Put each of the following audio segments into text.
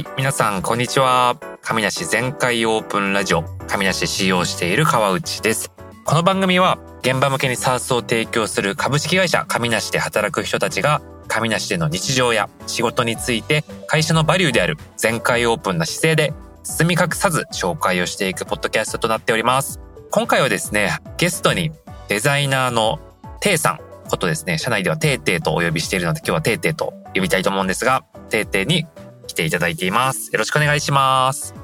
い、皆さん、こんにちは。神梨全開オープンラジオ、神梨使用している川内です。この番組は、現場向けにサースを提供する株式会社神梨で働く人たちが、神梨での日常や仕事について、会社のバリューである全開オープンな姿勢で、包み隠さず紹介をしていくポッドキャストとなっております。今回はですね、ゲストにデザイナーのテイさんことですね、社内ではテイテイとお呼びしているので、今日はテイテイと呼びたいと思うんですが、テイテイに来ていただいています。よろしくお願いします。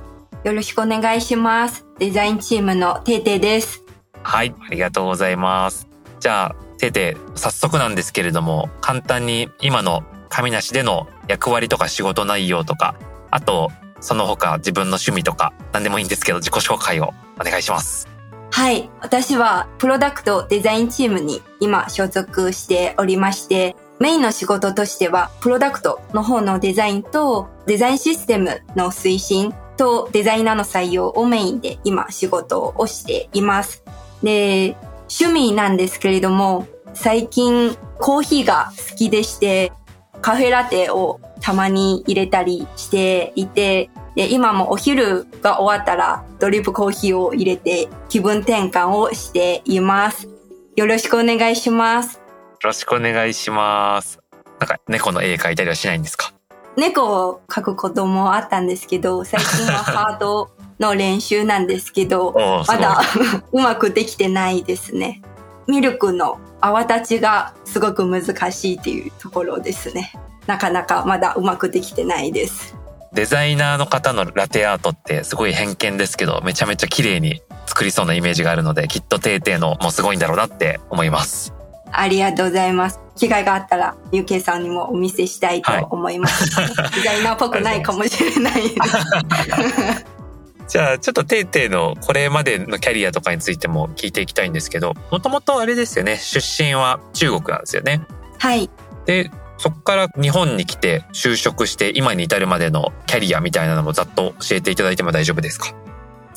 よろしくお願いします。デザインチームのてーてーです。はい、ありがとうございます。じゃあ、テイテイ、早速なんですけれども、簡単に今の神梨での役割とか仕事内容とか、あと、その他自分の趣味とか、何でもいいんですけど、自己紹介をお願いします。はい。私はプロダクトデザインチームに今所属しておりまして、メインの仕事としては、プロダクトの方のデザインと、デザインシステムの推進と、デザイナーの採用をメインで今仕事をしています。で、趣味なんですけれども、最近コーヒーが好きでして、カフェラテをたまに入れたりしていて、で、今もお昼が終わったらドリップコーヒーを入れて気分転換をしています。よろしくお願いします。よろしくお願いします。なんか猫の絵描いたりはしないんですか？猫を描くこともあったんですけど、最近はハードの練習なんですけど、まだ うまくできてないですね。ミルクの泡立ちがすごく難しいっていうところですね。なかなかまだうまくできてないです。デザイナーの方のラテアートってすごい偏見ですけど、めちゃめちゃ綺麗に作りそうなイメージがあるので、きっとテーテーのもすごいんだろうなって思います。ありがとうございます。機会があったら、ゆうけいさんにもお見せしたいと思います。デザイナーっぽくないかもしれないです。じゃあちょっとテーテーのこれまでのキャリアとかについても聞いていきたいんですけど、もともとあれですよね、出身は中国なんですよね。はい。で、そこから日本に来て就職して今に至るまでのキャリアみたいなのもざっと教えていただいても大丈夫ですか？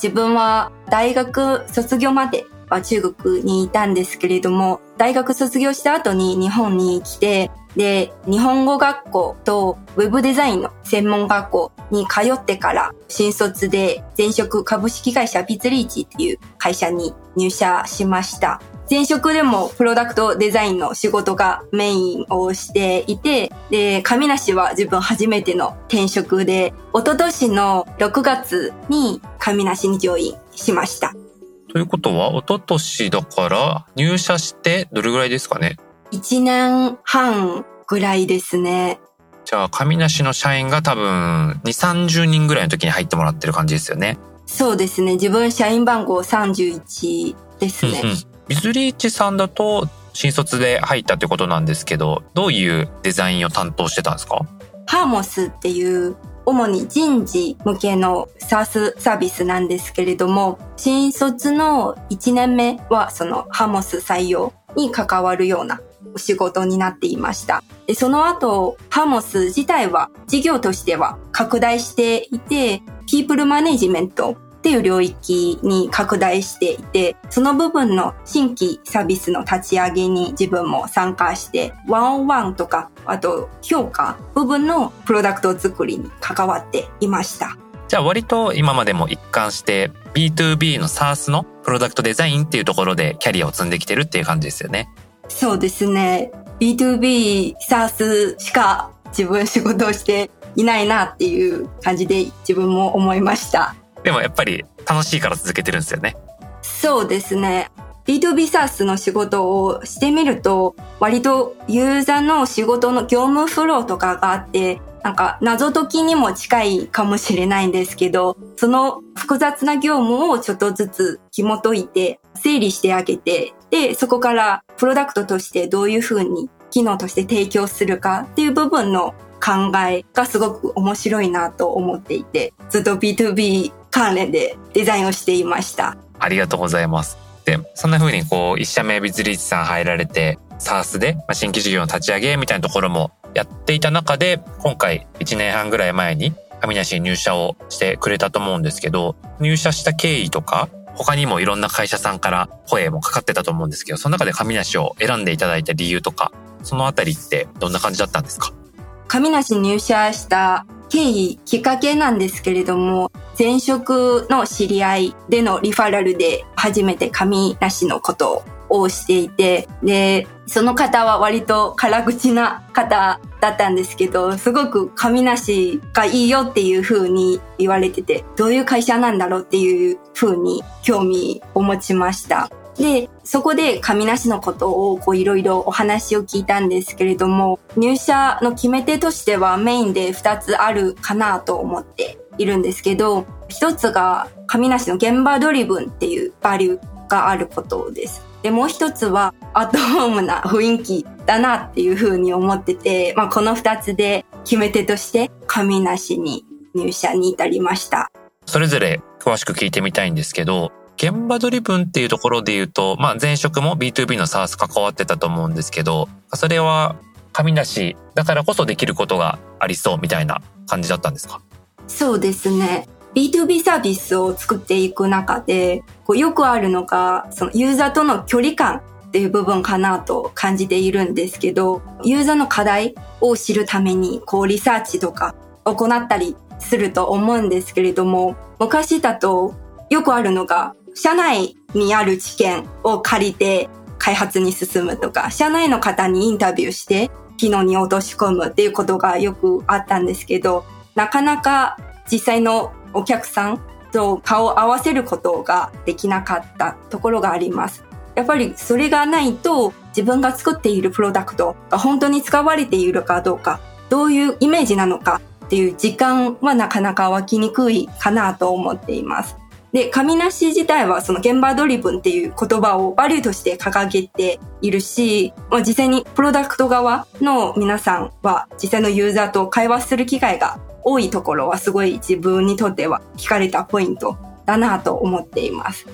自分は大学卒業までは中国にいたんですけれども、大学卒業した後に日本に来て、で、日本語学校とウェブデザインの専門学校に通ってから新卒で前職株式会社ビズリーチっていう会社に入社しました。前職でもプロダクトデザインの仕事がメインをしていて、で、神梨は自分初めての転職で、一昨年の6月に神梨にジョインしました。ということは、一昨年だから入社してどれぐらいですかね？1年半ぐらいですね。じゃあ、神梨の社員が多分2、30人ぐらいの時に入ってもらってる感じですよね。そうですね。自分社員番号31ですね。うんうんビズリーチさんだと新卒で入ったってことなんですけど、どういうデザインを担当してたんですか？ハーモスっていう主に人事向けの SaaS サービスなんですけれども、新卒の1年目はそのハモス採用に関わるようなお仕事になっていました。で、その後、ハモス自体は事業としては拡大していて、ピープルマネジメントっていう領域に拡大していて、その部分の新規サービスの立ち上げに自分も参加して、ワンオンワンとか、あと評価部分のプロダクト作りに関わっていました。じゃあ割と今までも一貫して B2B の SaaS のプロダクトデザインっていうところでキャリアを積んできてるっていう感じですよね。そうですね。B2B、SaaS しか自分仕事をしていないなっていう感じで自分も思いました。でもやっぱり楽しいから続けてるんですよね。そうですね。B2B サースの仕事をしてみると、割とユーザーの仕事の業務フローとかがあって、なんか謎解きにも近いかもしれないんですけど、その複雑な業務をちょっとずつ紐解いて整理してあげて、で、そこからプロダクトとしてどういうふうに機能として提供するかっていう部分の考えがすごく面白いなと思っていて、ずっと B2B 関連でデザインをしていました。ありがとうございます。で、そんな風にこう、一社目ビズリーチさん入られて、SARS でまあ新規事業の立ち上げみたいなところもやっていた中で、今回1年半ぐらい前に神梨に入社をしてくれたと思うんですけど、入社した経緯とか、他にもいろんな会社さんから声もかかってたと思うんですけど、その中で神梨を選んでいただいた理由とか、そのあたりってどんな感じだったんですか？神梨に入社した経緯、きっかけなんですけれども、前職の知り合いでのリファラルで初めて紙なしのことをしていて、で、その方は割と辛口な方だったんですけど、すごく紙なしがいいよっていう風に言われてて、どういう会社なんだろうっていう風に興味を持ちました。で、そこで紙なしのことをこういろいろお話を聞いたんですけれども、入社の決め手としてはメインで2つあるかなと思っているんですけど、1つが紙なしの現場ドリブンっていうバリューがあることです。で、もう一つは、アットホームな雰囲気だなっていうふうに思ってて、まあ、この二つで決め手として、紙なしに入社に至りました。それぞれ詳しく聞いてみたいんですけど、現場ドリブンっていうところで言うと、まあ、前職も B2B の SARS 関わってたと思うんですけど、それは紙なしだからこそできることがありそうみたいな感じだったんですか？そうですね。B2B サービスを作っていく中で、こうよくあるのが、そのユーザーとの距離感っていう部分かなと感じているんですけど、ユーザーの課題を知るために、こうリサーチとか行ったりすると思うんですけれども、昔だとよくあるのが、社内にある知見を借りて開発に進むとか、社内の方にインタビューして機能に落とし込むっていうことがよくあったんですけど、なかなか実際のお客さんと顔を合わせることができなかったところがあります。やっぱりそれがないと自分が作っているプロダクトが本当に使われているかどうか、どういうイメージなのかっていう時間はなかなか湧きにくいかなと思っています。で、紙なし自体はその現場ドリブンっていう言葉をバリューとして掲げているし、まあ、実際にプロダクト側の皆さんは実際のユーザーと会話する機会が多いところはすごい自分にとっては聞かれたポイントだなと思っています。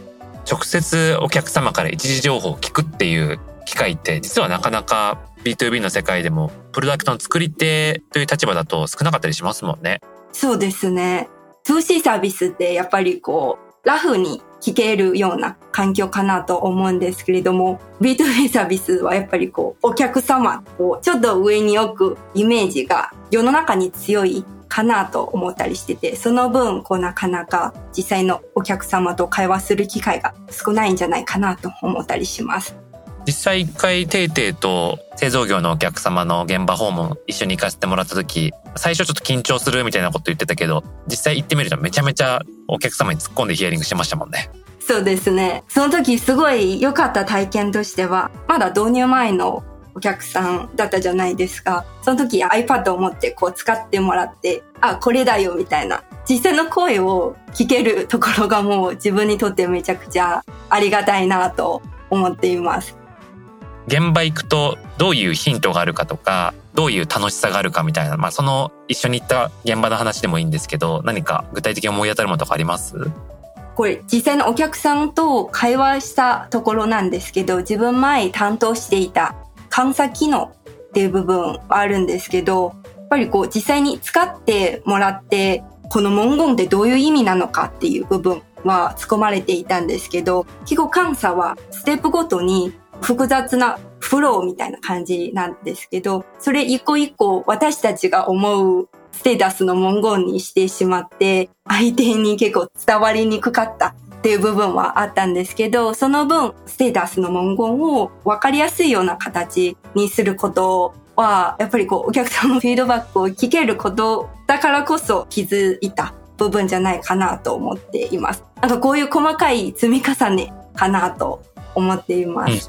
直接お客様から一時情報を聞くっていう機会って実はなかなか B2B の世界でもプロダクトの作り手という立場だと少なかったりしますもんね。そうですね。2C サービスってやっぱりこうラフに聞けるような環境かなと思うんですけれども B2B サービスはやっぱりこうお客様をちょっと上に置くイメージが世の中に強いかなと思ったりしてて、その分、こうなかなか実際のお客様と会話する機会が少ないんじゃないかなと思ったりします。実際一回テイテイと製造業のお客様の現場訪問一緒に行かせてもらった時、最初ちょっと緊張するみたいなこと言ってたけど、実際行ってみるとめちゃめちゃお客様に突っ込んでヒアリングしてましたもんね。そうですね。その時すごい良かった体験としては、まだ導入前のお客さんだったじゃないですか。その時 iPad を持ってこう使ってもらって、あ、これだよみたいな。実際の声を聞けるところがもう自分にとってめちゃくちゃありがたいなと思っています。現場行くとどういうヒントがあるかとか、どういう楽しさがあるかみたいな、まあその一緒に行った現場の話でもいいんですけど、何か具体的に思い当たるものとかあります？これ実際のお客さんと会話したところなんですけど、自分前担当していた監査機能っていう部分はあるんですけど、やっぱりこう実際に使ってもらって、この文言ってどういう意味なのかっていう部分は突っ込まれていたんですけど、記号監査はステップごとに複雑なフローみたいな感じなんですけど、それ一個一個私たちが思うステータスの文言にしてしまって、相手に結構伝わりにくかったっていう部分はあったんですけど、その分、ステータスの文言を分かりやすいような形にすることは、やっぱりこう、お客さんのフィードバックを聞けることだからこそ気づいた部分じゃないかなと思っています。なんかこういう細かい積み重ねかなと思っています。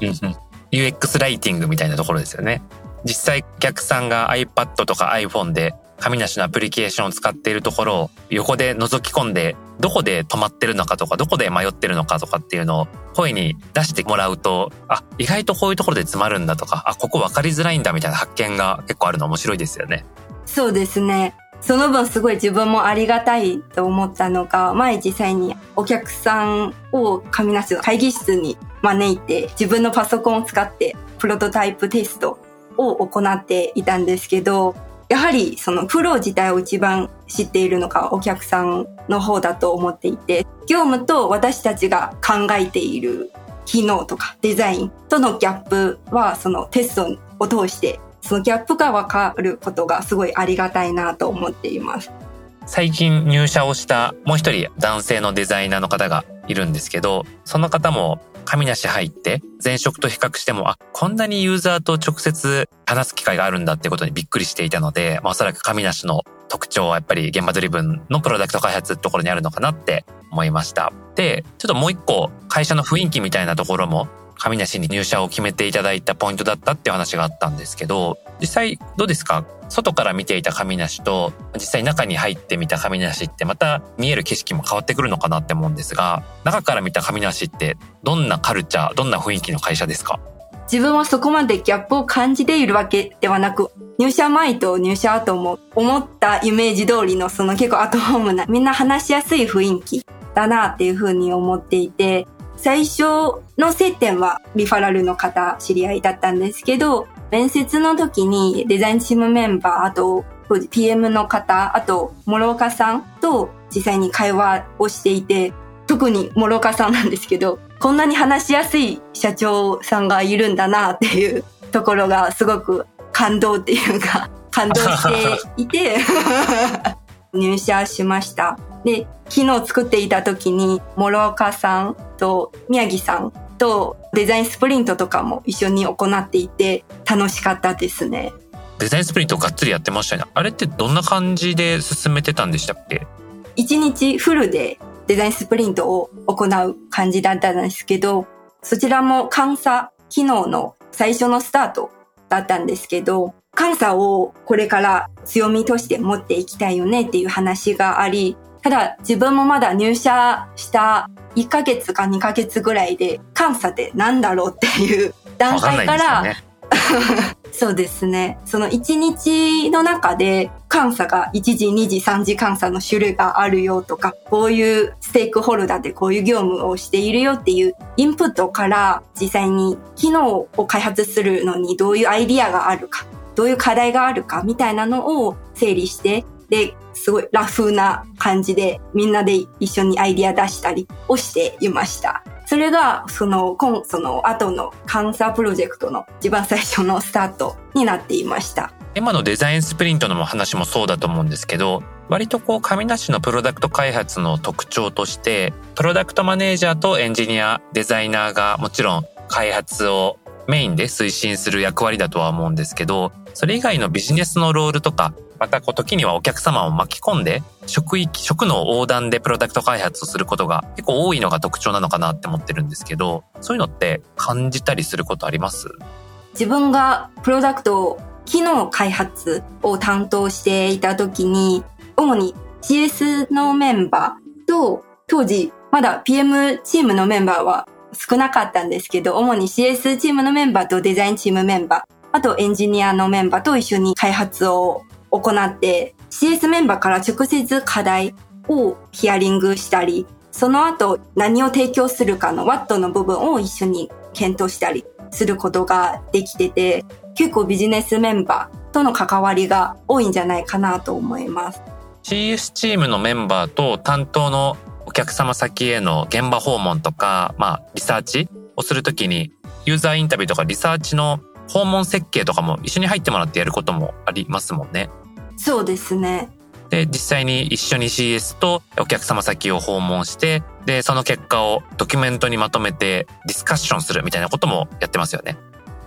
UX ライティングみたいなところですよね。実際お客さんが iPad とか iPhone で紙なしのアプリケーションを使っているところを横で覗き込んでどこで止まってるのかとかどこで迷ってるのかとかっていうのを声に出してもらうとあ意外とこういうところで詰まるんだとかあここ分かりづらいんだみたいな発見が結構あるの面白いですよね。そうですね。その分すごい自分もありがたいと思ったのが、前実際にお客さんを紙なしの会議室に招いて自分のパソコンを使ってプロトタイプテストを行っていたんですけど、やはりそのプロ自体を一番知っているのがお客さんの方だと思っていて、業務と私たちが考えている機能とかデザインとのギャップはそのテストを通してそのギャップがわかることがすごいありがたいなと思っています。最近入社をしたもう一人男性のデザイナーの方がいるんですけど、その方も神梨入って前職と比較しても、あ、こんなにユーザーと直接話す機会があるんだってことにびっくりしていたので、まあ、おそらく神梨の特徴はやっぱり現場ドリブンのプロダクト開発ところにあるのかなって思いました。で、ちょっともう一個会社の雰囲気みたいなところも神梨に入社を決めていただいたポイントだったっていう話があったんですけど、実際どうですか？外から見ていた神梨と実際中に入ってみた神梨ってまた見える景色も変わってくるのかなって思うんですが、中から見た神梨ってどんなカルチャー、どんな雰囲気の会社ですか？自分はそこまでギャップを感じているわけではなく、入社前と入社後も思ったイメージ通りのその結構アットホームな、みんな話しやすい雰囲気だなっていうふうに思っていて、最初の接点はリファラルの方知り合いだったんですけど、面接の時にデザインチームメンバー、あと PM の方、あと諸岡さんと実際に会話をしていて、特に諸岡さんなんですけど、こんなに話しやすい社長さんがいるんだなっていう ところがすごく感動っていうか、感動していて 入社しました。で、昨日作っていた時に、諸岡さんと宮城さんとデザインスプリントとかも一緒に行っていて楽しかったですね。デザインスプリントがっつりやってましたね。あれってどんな感じで進めてたんでしたっけ？一日フルでデザインスプリントを行う感じだったんですけど、そちらも監査機能の最初のスタートだったんですけど、監査をこれから強みとして持っていきたいよねっていう話があり、ただ自分もまだ入社した1ヶ月か2ヶ月ぐらいで監査って何だろうっていう段階から、ね、そうですね。その1日の中で監査が1時、2時、3時監査の種類があるよとか、こういうステークホルダーでこういう業務をしているよっていうインプットから実際に機能を開発するのにどういうアイディアがあるか、どういう課題があるかみたいなのを整理してで、すごいラフな感じでみんなで一緒にアイディア出したりをしていました。それが、その、今、その後の監査プロジェクトの一番最初のスタートになっていました。今のデザインスプリントの話もそうだと思うんですけど、割とこう、神梨のプロダクト開発の特徴として、プロダクトマネージャーとエンジニア、デザイナーがもちろん開発をメインで推進する役割だとは思うんですけど、それ以外のビジネスのロールとか、またこう時にはお客様を巻き込んで、職域、職の横断でプロダクト開発をすることが結構多いのが特徴なのかなって思ってるんですけど、そういうのって感じたりすることあります？自分がプロダクト機能開発を担当していた時に、主に CS のメンバーと、当時まだ PM チームのメンバーは少なかったんですけど、主に CS チームのメンバーとデザインチームメンバー、あとエンジニアのメンバーと一緒に開発を行って、CS メンバーから直接課題をヒアリングしたり、その後何を提供するかの WAT の部分を一緒に検討したりすることができてて、結構ビジネスメンバーとの関わりが多いんじゃないかなと思います。CS チームのメンバーと担当のお客様先への現場訪問とか、まあ、リサーチをするときに、ユーザーインタビューとかリサーチの訪問設計とかも一緒に入ってもらってやることもありますもんね。そうですね。で、実際に一緒に CS とお客様先を訪問して、で、その結果をドキュメントにまとめてディスカッションするみたいなこともやってますよね。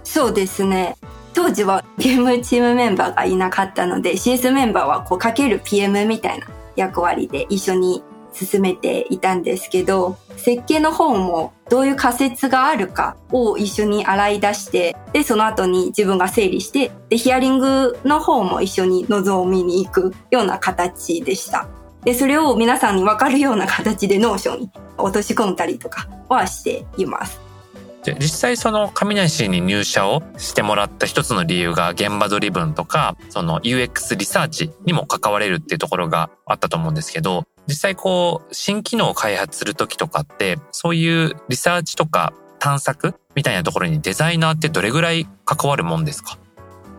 そうですね。当時は PM チームメンバーがいなかったので CS メンバーはこうかける PM みたいな役割で一緒に進めていたんですけど、設計の方もどういう仮説があるかを一緒に洗い出して、で、その後に自分が整理して、で、ヒアリングの方も一緒に臨みに行くような形でした。で、それを皆さんにわかるような形で Notion に落とし込んだりとかはしています。じゃ実際その上梨に入社をしてもらった一つの理由が現場ドリブンとか、その UX リサーチにも関われるっていうところがあったと思うんですけど、実際こう、新機能を開発するときとかって、そういうリサーチとか探索みたいなところにデザイナーってどれぐらい関わるもんですか？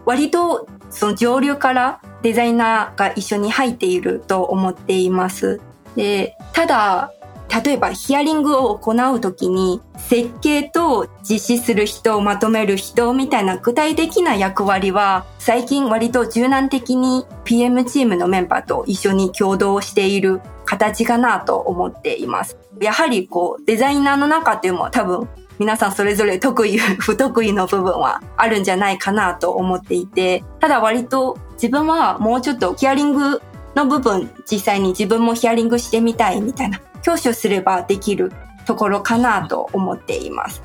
割とその上流からデザイナーが一緒に入っていると思っています。で、ただ、例えばヒアリングを行うときに設計と実施する人をまとめる人みたいな具体的な役割は最近割と柔軟的に PM チームのメンバーと一緒に共同している形かなと思っています。やはりこうデザイナーの中っていうのも多分皆さんそれぞれ得意、不得意の部分はあるんじゃないかなと思っていて、ただ割と自分はもうちょっとヒアリングの部分実際に自分もヒアリングしてみたいみたいな教師すればできるところかなと思っています。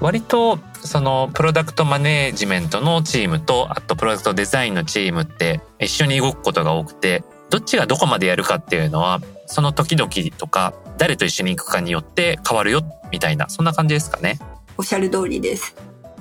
割とそのプロダクトマネージメントのチームとあとプロダクトデザインのチームって一緒に動くことが多くてどっちがどこまでやるかっていうのはその時々とか誰と一緒に行くかによって変わるよみたいなそんな感じですかね。おっしゃる通りです。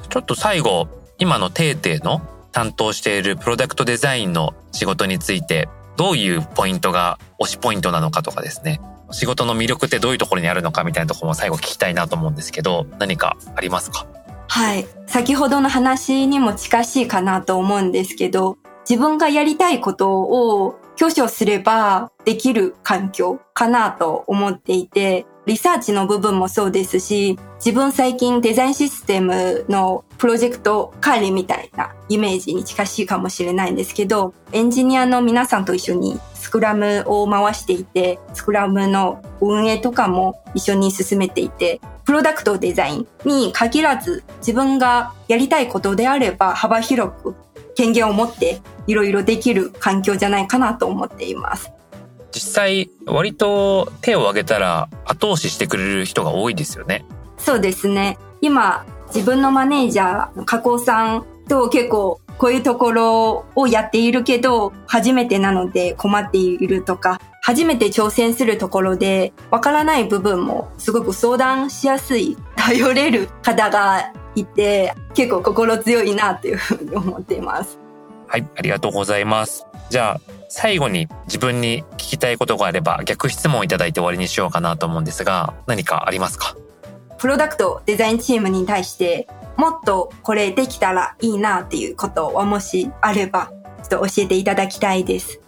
ちょっと最後今のテーテの担当しているプロダクトデザインの仕事についてどういうポイントが推しポイントなのかとかですね仕事の魅力ってどういうところにあるのかみたいなところも最後聞きたいなと思うんですけど、何かありますか？はい。先ほどの話にも近しいかなと思うんですけど、自分がやりたいことを挙手すればできる環境かなと思っていて、リサーチの部分もそうですし、自分最近デザインシステムのプロジェクト管理みたいなイメージに近しいかもしれないんですけど、エンジニアの皆さんと一緒にスクラムを回していて、スクラムの運営とかも一緒に進めていて、プロダクトデザインに限らず自分がやりたいことであれば幅広く権限を持っていろいろできる環境じゃないかなと思っています。実際割と手を挙げたら後押ししてくれる人が多いですよね。そうですね。今自分のマネージャー、加工さんと結構こういうところをやっているけど、初めてなので困っているとか、初めて挑戦するところで、わからない部分もすごく相談しやすい、頼れる方がいて、結構心強いなというふうに思っています。はい、ありがとうございます。じゃあ、最後に自分に聞きたいことがあれば逆質問いただいて終わりにしようかなと思うんですが、何かありますか？プロダクトデザインチームに対してもっとこれできたらいいなっていうことはもしあればちょっと教えていただきたいです。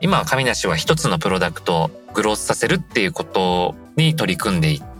今、神梨は一つのプロダクトをグロースさせるっていうことに取り組んでいって、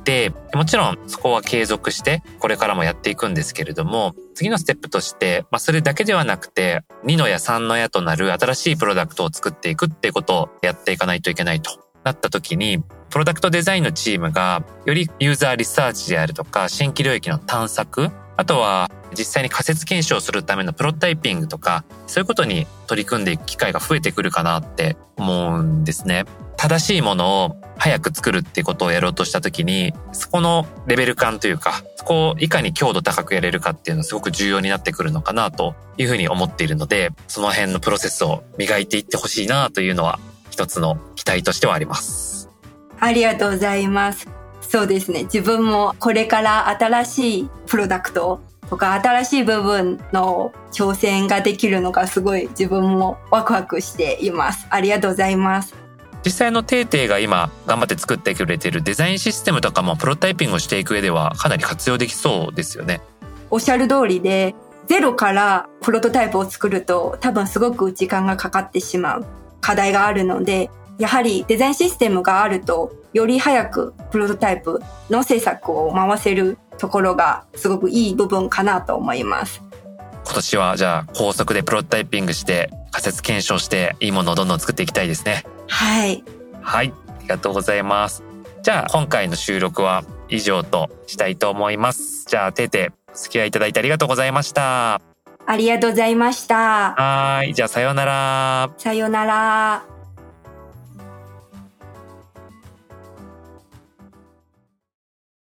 もちろんそこは継続してこれからもやっていくんですけれども、次のステップとして、まあそれだけではなくて、2の矢3の矢となる新しいプロダクトを作っていくっていうことをやっていかないといけないと。なった時に、プロダクトデザインのチームがよりユーザーリサーチであるとか、新規領域の探索、あとは実際に仮説検証するためのプロタイピングとか、そういうことに取り組んでいく機会が増えてくるかなって思うんですね。正しいものを早く作るっていうことをやろうとした時に、そこのレベル感というか、そこをいかに強度高くやれるかっていうのはすごく重要になってくるのかなというふうに思っているので、その辺のプロセスを磨いていってほしいなというのは一つの期待としてはあります。ありがとうございます。そうですね。自分もこれから新しいプロダクトとか新しい部分の挑戦ができるのがすごい自分もワクワクしています。ありがとうございます。実際のテーテイが今頑張って作ってくれているデザインシステムとかもプロタイピングをしていく上ではかなり活用できそうですよね。おっしゃる通りで、ゼロからプロトタイプを作ると多分すごく時間がかかってしまう課題があるので、やはりデザインシステムがあるとより早くプロトタイプの制作を回せるところがすごくいい部分かなと思います。今年はじゃあ高速でプロトタイピングして仮説検証していいものをどんどん作っていきたいですね。はい。はい。ありがとうございます。じゃあ、今回の収録は以上としたいと思います。じゃあ、てーてお付き合いいただいてありがとうございました。ありがとうございました。はい。じゃあ、さようなら。さようなら。